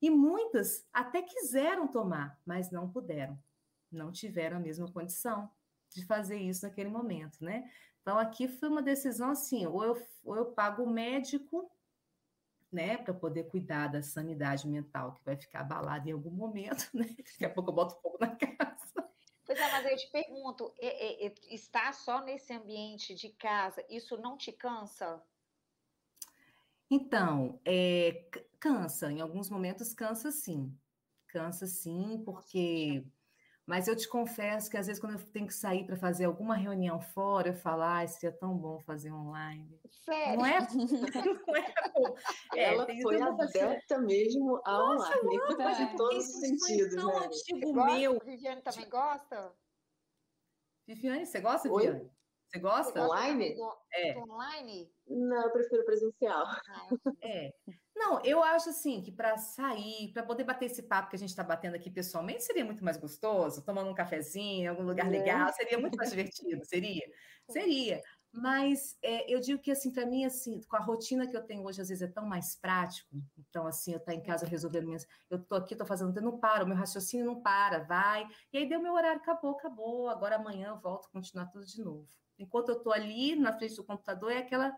E muitas até quiseram tomar, mas não puderam. Não tiveram a mesma condição de fazer isso naquele momento, né? Então aqui foi uma decisão assim, ou eu, ou eu pago o médico, né, para poder cuidar da sanidade mental que vai ficar abalada em algum momento, né? Daqui a pouco eu boto fogo na casa Pois é, mas eu te pergunto, é, é, estar só nesse ambiente de casa, isso não te cansa? Então, é, cansa, em alguns momentos cansa sim. Cansa sim, porque mas eu te confesso que às vezes quando eu tenho que sair para fazer alguma reunião fora, eu falo, ah, seria tão bom fazer online. Sério? Não é? Não é bom. É, Ela foi adepta mesmo ao Nossa, online, mano, em todos os sentidos. Tão né? antigo meu. Viviane também gosta? Viviane, você gosta, Oi? Viviane? Você gosta? Online? É. Online? Não, eu prefiro presencial. Ah, é. Não, eu acho assim que para sair, para poder bater esse papo que a gente está batendo aqui pessoalmente, seria muito mais gostoso, tomando um cafezinho em algum lugar é. legal, seria muito mais divertido, seria? Seria. Mas é, eu digo que assim, para mim, assim, com a rotina que eu tenho hoje, às vezes é tão mais prático. Então, assim, eu estou tá em casa resolvendo minhas. Eu estou aqui, estou fazendo, eu não para, o meu raciocínio não para, vai. E aí deu meu horário, acabou, acabou. Agora amanhã eu volto, continuar tudo de novo. Enquanto eu estou ali na frente do computador, é aquela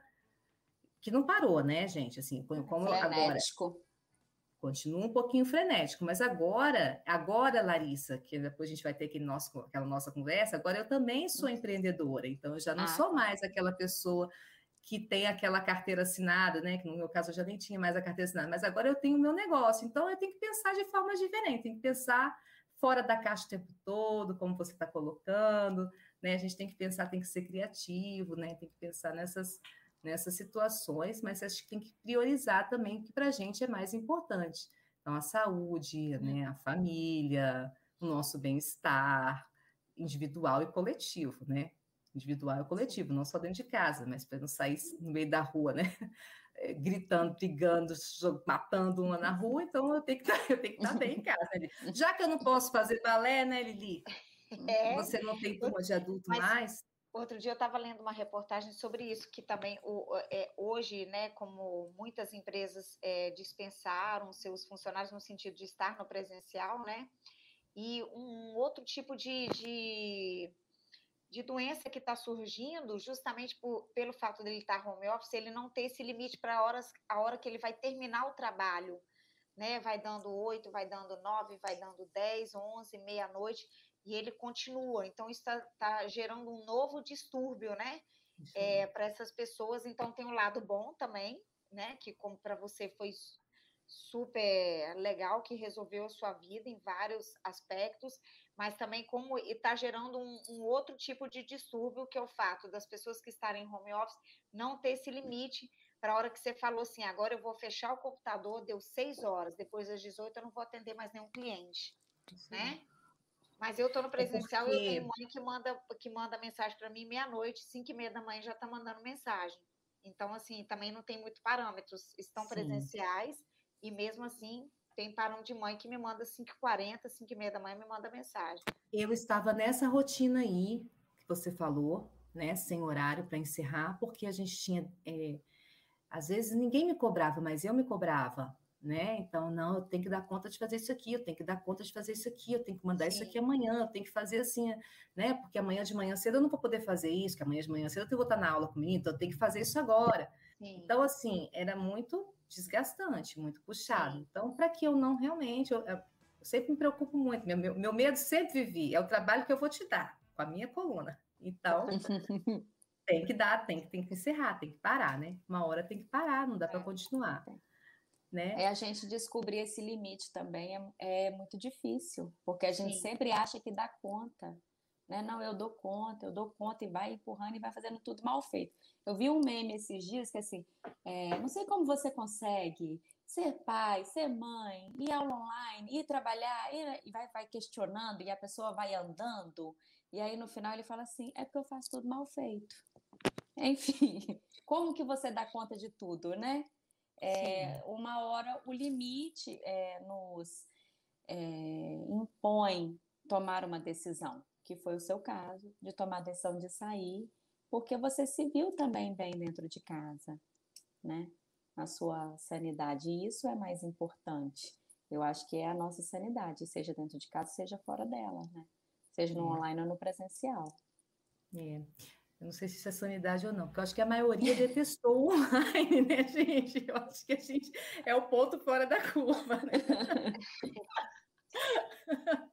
que não parou, né, gente? Assim, como frenético. agora. Continua um pouquinho frenético, mas agora, agora, Larissa, que depois a gente vai ter aquele nosso, aquela nossa conversa, agora eu também sou empreendedora, então eu já não ah. sou mais aquela pessoa que tem aquela carteira assinada, né? Que no meu caso eu já nem tinha mais a carteira assinada, mas agora eu tenho o meu negócio, então eu tenho que pensar de forma diferente, tenho que pensar fora da caixa o tempo todo, como você está colocando, né? A gente tem que pensar, tem que ser criativo, né? Tem que pensar nessas nessas situações, mas acho que tem que priorizar também o que para a gente é mais importante. Então, a saúde, né, a família, o nosso bem-estar individual e coletivo, né? Individual e coletivo, não só dentro de casa, mas para não sair no meio da rua, né? É, gritando, brigando, matando uma na rua, então eu tenho que estar, eu tenho que estar bem em casa. Né? Já que eu não posso fazer balé, né, Lili? É, Você não tem turma de adulto mas, mais? Outro dia eu estava lendo uma reportagem sobre isso, que também o, é, hoje, né, como muitas empresas é, dispensaram seus funcionários no sentido de estar no presencial, né, e um outro tipo de, de, de doença que está surgindo, justamente por, pelo fato dele estar home office, ele não ter esse limite para a hora que ele vai terminar o trabalho, né, vai dando oito, vai dando nove, vai dando dez, onze, meia-noite, e ele continua. Então, isso está tá gerando um novo distúrbio, né? É, para essas pessoas. Então, tem um lado bom também, né? Que, como para você foi super legal, que resolveu a sua vida em vários aspectos, mas também como está gerando um, um, outro tipo de distúrbio, que é o fato das pessoas que estarem em home office não ter esse limite para a hora que você falou assim, agora eu vou fechar o computador, deu seis horas, depois das 18 eu não vou atender mais nenhum cliente, Sim. né? Mas eu estou no é presencial e eu tenho mãe que manda, que manda mensagem para mim meia-noite, cinco e meia da manhã já está mandando mensagem. Então, assim, também não tem muito parâmetros. Estão Sim. presenciais, e mesmo assim tem parão de mãe que me manda 5h40, 5h30 da manhã me manda mensagem. Eu estava nessa rotina aí que você falou, né? Sem horário para encerrar, porque a gente tinha. É, às vezes ninguém me cobrava, mas eu me cobrava né? Então, não, eu tenho que dar conta de fazer isso aqui, eu tenho que dar conta de fazer isso aqui, eu tenho que mandar Sim. isso aqui amanhã, eu tenho que fazer assim, né? Porque amanhã de manhã cedo eu não vou poder fazer isso, que amanhã de manhã cedo eu vou estar na aula comigo, então eu tenho que fazer isso agora. Sim. Então, assim, era muito desgastante, muito puxado. Sim. Então, para que eu não realmente, eu, eu, sempre me preocupo muito, meu, meu, meu medo sempre vivi, é o trabalho que eu vou te dar, com a minha coluna. Então, tem que dar, tem que, tem que encerrar, tem que parar, né? Uma hora tem que parar, não dá é. para continuar. É. Né? É a gente descobrir esse limite também é, é muito difícil, porque a gente Sim. sempre acha que dá conta. Né? Não, eu dou conta, eu dou conta e vai empurrando e vai fazendo tudo mal feito. Eu vi um meme esses dias que assim, é, não sei como você consegue ser pai, ser mãe, ir aula online, ir trabalhar, ir, e vai, vai questionando e a pessoa vai andando. E aí no final ele fala assim, é porque eu faço tudo mal feito. Enfim, como que você dá conta de tudo, né? É, uma hora o limite é, nos é, impõe tomar uma decisão, que foi o seu caso, de tomar a decisão de sair, porque você se viu também bem dentro de casa, né? Na sua sanidade. E isso é mais importante. Eu acho que é a nossa sanidade, seja dentro de casa, seja fora dela, né? Seja no é. online ou no presencial. É. Eu não sei se isso é sanidade ou não, porque eu acho que a maioria detestou o online, né, gente? Eu acho que a gente é o ponto fora da curva, né?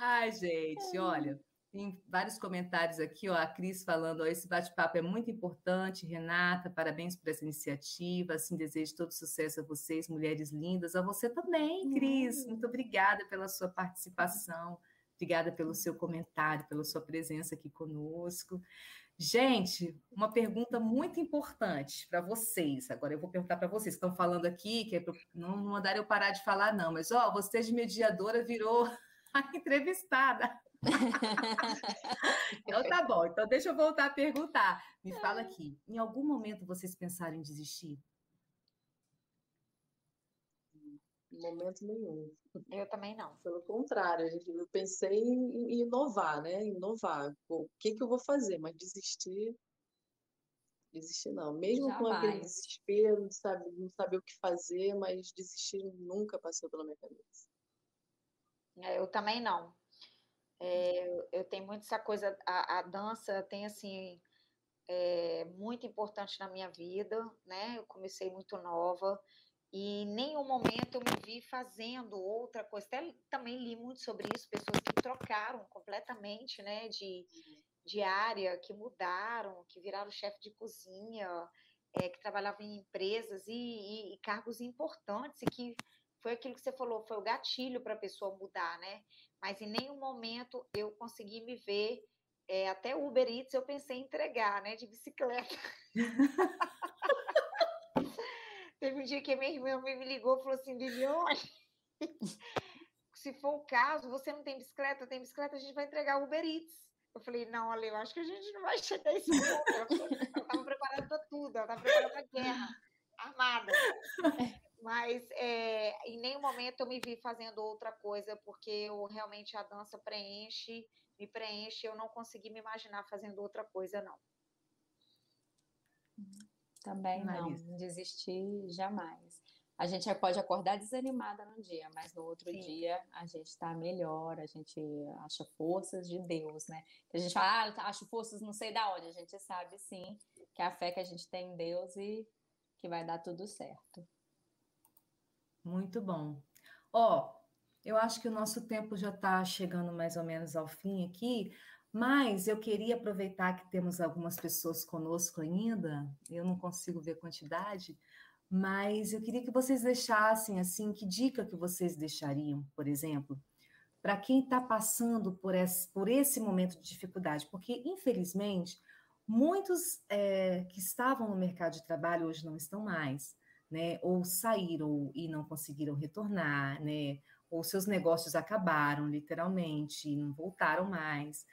Ai, gente, olha, tem vários comentários aqui, ó, a Cris falando, ó, esse bate-papo é muito importante, Renata, parabéns por essa iniciativa, assim, desejo todo sucesso a vocês, mulheres lindas, a você também, Cris, muito obrigada pela sua participação. Obrigada pelo seu comentário, pela sua presença aqui conosco. Gente, uma pergunta muito importante para vocês. Agora eu vou perguntar para vocês. Estão falando aqui que é pra, não mandaram eu parar de falar, não, mas ó, você de mediadora virou a entrevistada. então tá bom. Então deixa eu voltar a perguntar. Me fala aqui. Em algum momento vocês pensaram em desistir? Em momento nenhum. Eu também não. Pelo contrário, eu pensei em inovar, né? Inovar. O que que eu vou fazer? Mas desistir, desistir não. Mesmo Jamais. com aquele desespero, de sabe, não saber o que fazer, mas desistir nunca passou pela minha cabeça. É, eu também não. É, eu tenho muito essa coisa, a, a dança tem assim é, muito importante na minha vida, né? Eu comecei muito nova. E em nenhum momento eu me vi fazendo outra coisa. Até também li muito sobre isso, pessoas que trocaram completamente né, de, de área, que mudaram, que viraram chefe de cozinha, é, que trabalhavam em empresas e, e, e, cargos importantes, e que foi aquilo que você falou, foi o gatilho para a pessoa mudar, né? Mas em nenhum momento eu consegui me ver. É, até o Uber Eats eu pensei em entregar, né? De bicicleta. Teve um dia que a minha irmã me ligou e falou assim: Liliane, se for o caso, você não tem bicicleta, tem bicicleta, a gente vai entregar Uber Eats. Eu falei, não, Ale, eu acho que a gente não vai chegar a esse ponto. Ela estava preparada para tudo, ela estava preparada para guerra, armada. Mas é, em nenhum momento eu me vi fazendo outra coisa, porque eu realmente a dança preenche, me preenche, eu não consegui me imaginar fazendo outra coisa, não. Também não, desistir jamais. A gente pode acordar desanimada num dia, mas no outro Sim. dia a gente está melhor, a gente acha forças de Deus, né? A gente fala, ah, acho forças não sei da onde, a gente sabe sim que é a fé que a gente tem em Deus e que vai dar tudo certo. Muito bom. Ó, eu acho que o nosso tempo já está chegando mais ou menos ao fim aqui, mas eu queria aproveitar que temos algumas pessoas conosco ainda, eu não consigo ver quantidade, mas eu queria que vocês deixassem assim, que dica que vocês deixariam, por exemplo, para quem está passando por esse, por esse momento de dificuldade, porque infelizmente muitos é, que estavam no mercado de trabalho hoje não estão mais, né? Ou saíram e não conseguiram retornar, né? Ou seus negócios acabaram literalmente e não voltaram mais.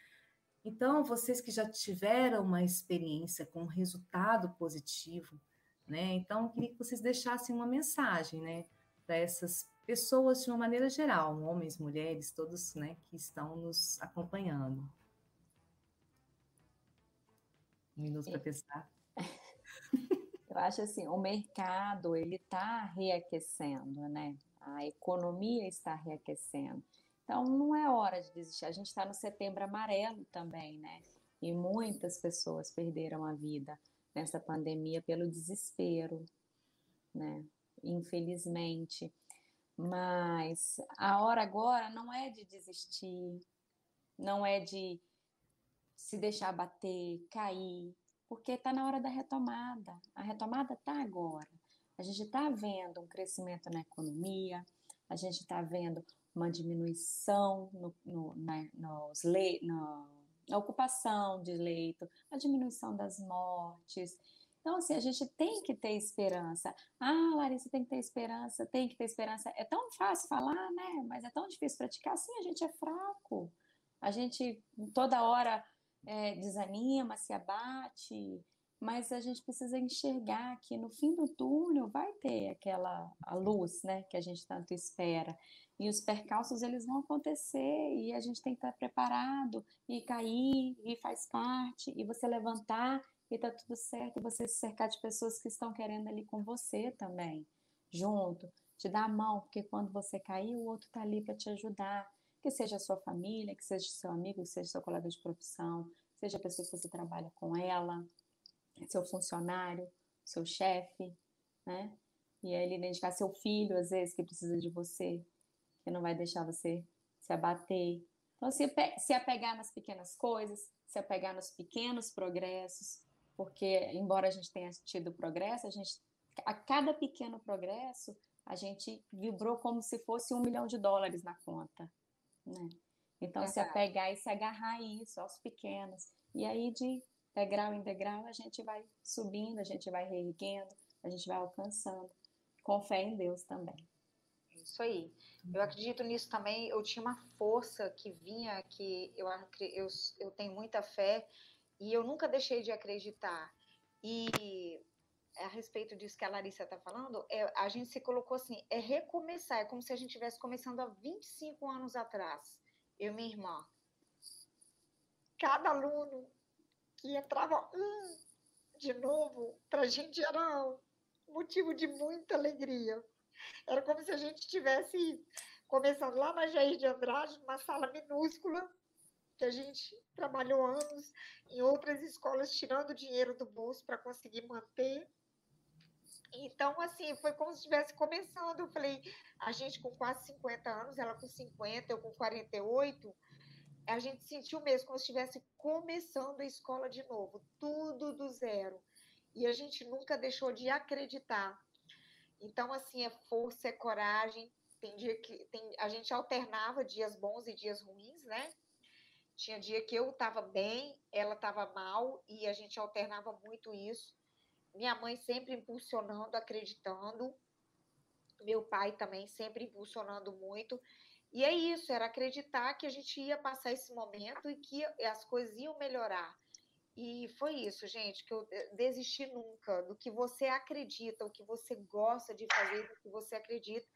Então, vocês que já tiveram uma experiência com um resultado positivo, né? Então, eu queria que vocês deixassem uma mensagem, né? para essas pessoas de uma maneira geral, homens, mulheres, todos né, que estão nos acompanhando. Um minuto para pensar. Eu acho assim, o mercado ele está reaquecendo, né? A economia está reaquecendo. Então não é hora de desistir. A gente está no setembro amarelo também, né? E muitas pessoas perderam a vida nessa pandemia pelo desespero, né? Infelizmente. Mas a hora agora não é de desistir, não é de se deixar bater, cair, porque está na hora da retomada. A retomada está agora. A gente está vendo um crescimento na economia, a gente está vendo uma diminuição no, no, na, nos le, no, na ocupação de leito, a diminuição das mortes. Então, assim, a gente tem que ter esperança. Ah, Larissa, tem que ter esperança, tem que ter esperança. É tão fácil falar, né? Mas é tão difícil praticar. Sim, a gente é fraco. A gente toda hora é, desanima, se abate, mas a gente precisa enxergar que no fim do túnel vai ter aquela a luz, né, que a gente tanto espera. E os percalços eles vão acontecer e a gente tem que estar preparado e cair e faz parte e você levantar e tá tudo certo, você se cercar de pessoas que estão querendo ali com você também, junto, te dar a mão, porque quando você cair, o outro tá ali para te ajudar, que seja a sua família, que seja seu amigo, que seja seu colega de profissão, seja a pessoa que você trabalha com ela, seu funcionário, seu chefe, né? E aí ele identificar seu filho, às vezes, que precisa de você, que não vai deixar você se abater. Então, se, se apegar nas pequenas coisas, se apegar nos pequenos progressos, porque embora a gente tenha tido progresso, a gente a cada pequeno progresso a gente vibrou como se fosse um milhão de dólares na conta, né? Então é se apegar e se agarrar a isso aos pequenos e aí de degrau em degrau a gente vai subindo, a gente vai reerguendo, a gente vai alcançando, com fé em Deus também. Isso aí. Eu acredito nisso também. Eu tinha uma força que vinha, que eu, eu, eu tenho muita fé e eu nunca deixei de acreditar. E a respeito disso que a Larissa está falando, é, a gente se colocou assim, é recomeçar, é como se a gente estivesse começando há 25 anos atrás, eu e minha irmã. Cada aluno que entrava um de novo, para a gente era motivo de muita alegria. Era como se a gente estivesse começando lá na Jair de Andrade, numa sala minúscula, que a gente trabalhou anos em outras escolas tirando dinheiro do bolso para conseguir manter. Então, assim, foi como se estivesse começando. Eu falei, a gente com quase 50 anos, ela com 50, eu com 48, a gente sentiu mesmo como se estivesse começando a escola de novo, tudo do zero. E a gente nunca deixou de acreditar. Então, assim, é força, é coragem. Tem dia que tem, a gente alternava dias bons e dias ruins, né? Tinha dia que eu estava bem, ela estava mal, e a gente alternava muito isso. Minha mãe sempre impulsionando, acreditando. Meu pai também sempre impulsionando muito. E é isso, era acreditar que a gente ia passar esse momento e que as coisas iam melhorar. E foi isso, gente, que eu desisti nunca do que você acredita, o que você gosta de fazer, do que você acredita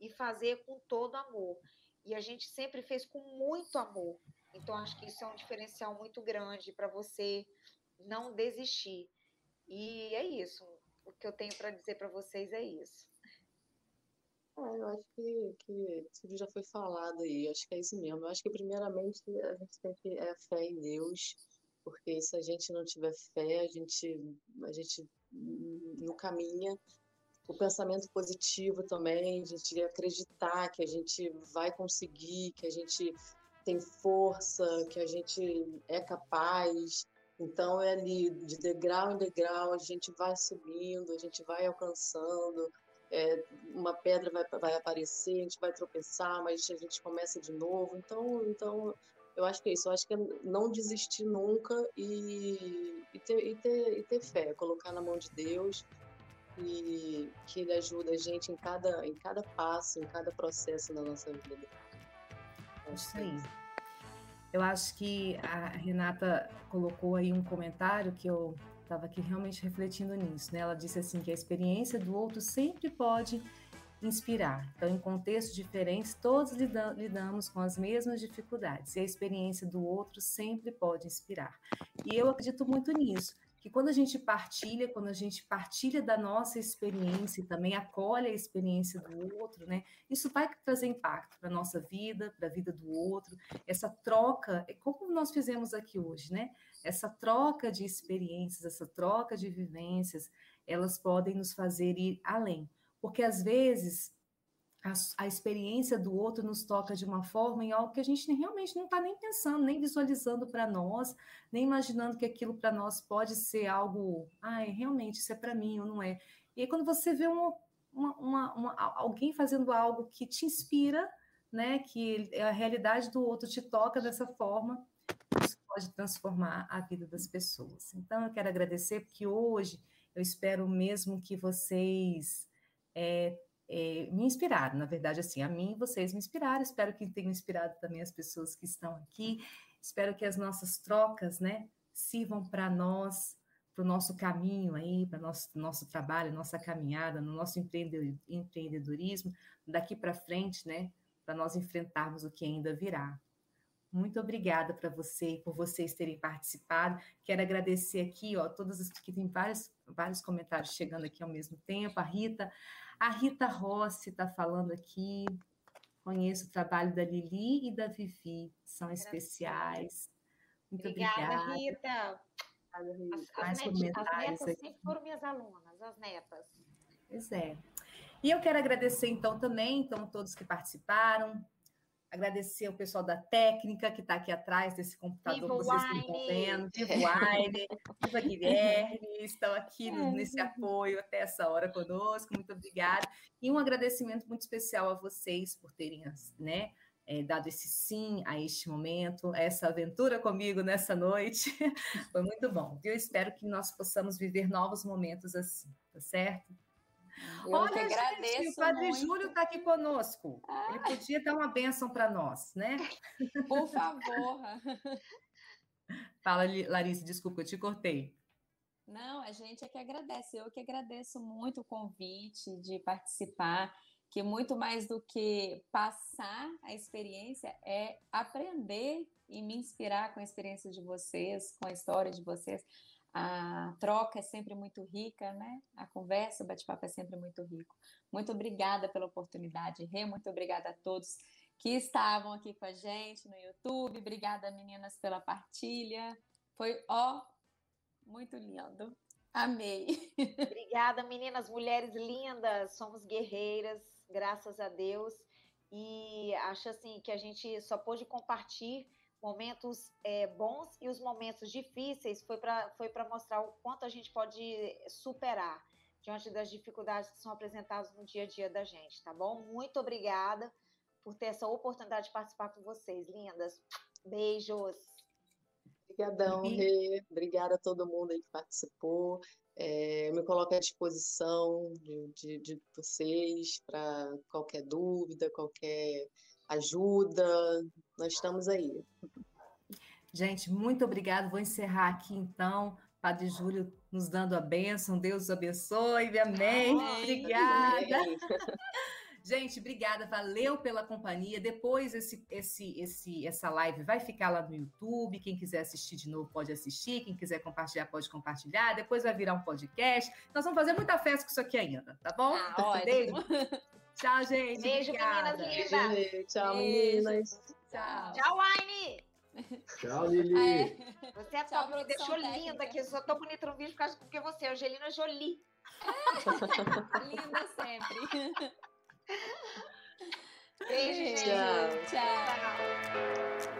e fazer com todo amor. E a gente sempre fez com muito amor. Então, acho que isso é um diferencial muito grande para você não desistir. E é isso. O que eu tenho para dizer para vocês é isso. É, eu acho que, que tudo já foi falado aí. Acho que é isso mesmo. Eu acho que, primeiramente, a gente tem que é fé em Deus, porque se a gente não tiver fé, a gente, a gente não caminha. O pensamento positivo também, a gente acreditar que a gente vai conseguir, que a gente tem força, que a gente é capaz. Então é ali, de degrau em degrau, a gente vai subindo, a gente vai alcançando. É, uma pedra vai, vai aparecer, a gente vai tropeçar, mas a gente começa de novo. Então, então eu acho que é isso. Eu acho que é não desistir nunca e, e, ter, e, ter, e ter fé, colocar na mão de Deus e que Ele ajuda a gente em cada, em cada passo, em cada processo da nossa vida. Isso aí. Eu acho que a Renata colocou aí um comentário que eu estava aqui realmente refletindo nisso, né? Ela disse assim que a experiência do outro sempre pode inspirar. Então, em contextos diferentes, todos lidamos com as mesmas dificuldades e a experiência do outro sempre pode inspirar. E eu acredito muito nisso que quando a gente partilha, quando a gente partilha da nossa experiência e também acolhe a experiência do outro, né? Isso vai trazer impacto para a nossa vida, para a vida do outro. Essa troca, é como nós fizemos aqui hoje, né? Essa troca de experiências, essa troca de vivências, elas podem nos fazer ir além. Porque às vezes a, a, experiência do outro nos toca de uma forma em algo que a gente realmente não está nem pensando, nem visualizando para nós, nem imaginando que aquilo para nós pode ser algo, ai, realmente isso é para mim ou não é. E aí, quando você vê uma, uma, uma, alguém fazendo algo que te inspira, né, que a realidade do outro te toca dessa forma, isso pode transformar a vida das pessoas. Então, eu quero agradecer, porque hoje eu espero mesmo que vocês é, é, me inspiraram, na verdade, assim, a mim vocês me inspiraram, espero que tenham inspirado também as pessoas que estão aqui, espero que as nossas trocas, né, sirvam para nós, para o nosso caminho aí, para nosso nosso trabalho, nossa caminhada, no nosso empreendedorismo, daqui para frente, né, para nós enfrentarmos o que ainda virá. Muito obrigada para você, por vocês terem participado. Quero agradecer aqui, ó, todas as que tem vários, vários comentários chegando aqui ao mesmo tempo. A Rita, a Rita Rossi está falando aqui. Conheço o trabalho da Lili e da Vivi, são especiais. Muito obrigada, obrigada. Rita. As, as, net, as netas aqui. sempre foram minhas alunas, as netas. Pois é. E eu quero agradecer então também, então, todos que participaram, agradecer o pessoal da técnica que está aqui atrás desse computador que vocês estão vendo, Viva Wine, Viva Guilherme, estão aqui no, nesse apoio até essa hora conosco, muito obrigada. E um agradecimento muito especial a vocês por terem né, é, dado esse sim a este momento, a essa aventura comigo nessa noite. Foi muito bom. Eu espero que nós possamos viver novos momentos assim, tá certo? Eu Olha, gente, o Padre muito. Júlio está aqui conosco. Ah. Ele podia dar uma bênção para nós, né? Por favor. Fala, Larissa, desculpa, eu te cortei. Não, a gente é que agradece. Eu que agradeço muito o convite de participar, que muito mais do que passar a experiência é aprender e me inspirar com a experiência de vocês, com a história de vocês a troca é sempre muito rica, né? A conversa, o bate-papo é sempre muito rico. Muito obrigada pela oportunidade, Rê, muito obrigada a todos que estavam aqui com a gente no YouTube. Obrigada, meninas, pela partilha. Foi, ó, muito lindo. Amei. Obrigada, meninas, mulheres lindas. Somos guerreiras, graças a Deus. E acho assim que a gente só pôde compartilhar momentos é, bons e os momentos difíceis foi para foi mostrar o quanto a gente pode superar diante das dificuldades que são apresentadas no dia a dia da gente, tá bom? Muito obrigada por ter essa oportunidade de participar com vocês, lindas. Beijos. Obrigadão, Rê. Obrigada a todo mundo aí que participou. É, me coloco à disposição de, de, de vocês para qualquer dúvida, qualquer ajuda, nós estamos aí. Gente, muito obrigado. Vou encerrar aqui então. Padre Júlio nos dando a bênção. Deus os abençoe. Amém. Amém. Obrigada. Amém. Gente, obrigada, valeu pela companhia. Depois esse, esse, esse, essa live vai ficar lá no YouTube. Quem quiser assistir de novo pode assistir. Quem quiser compartilhar pode compartilhar. Depois vai virar um podcast. Nós vamos fazer muita festa com isso aqui ainda, tá bom? Ah, ótimo. Tchau, gente. Beijo, Obrigada. meninas lindas. Tchau, meninas. Tchau. Tchau, Wine. Tchau, Lili. É. Você é Tchau, top, me deixou técnica. linda aqui. Eu só tô bonita no vídeo por causa porque você, Angelina Jolie. É. linda sempre. Beijo, gente. Tchau. Tchau.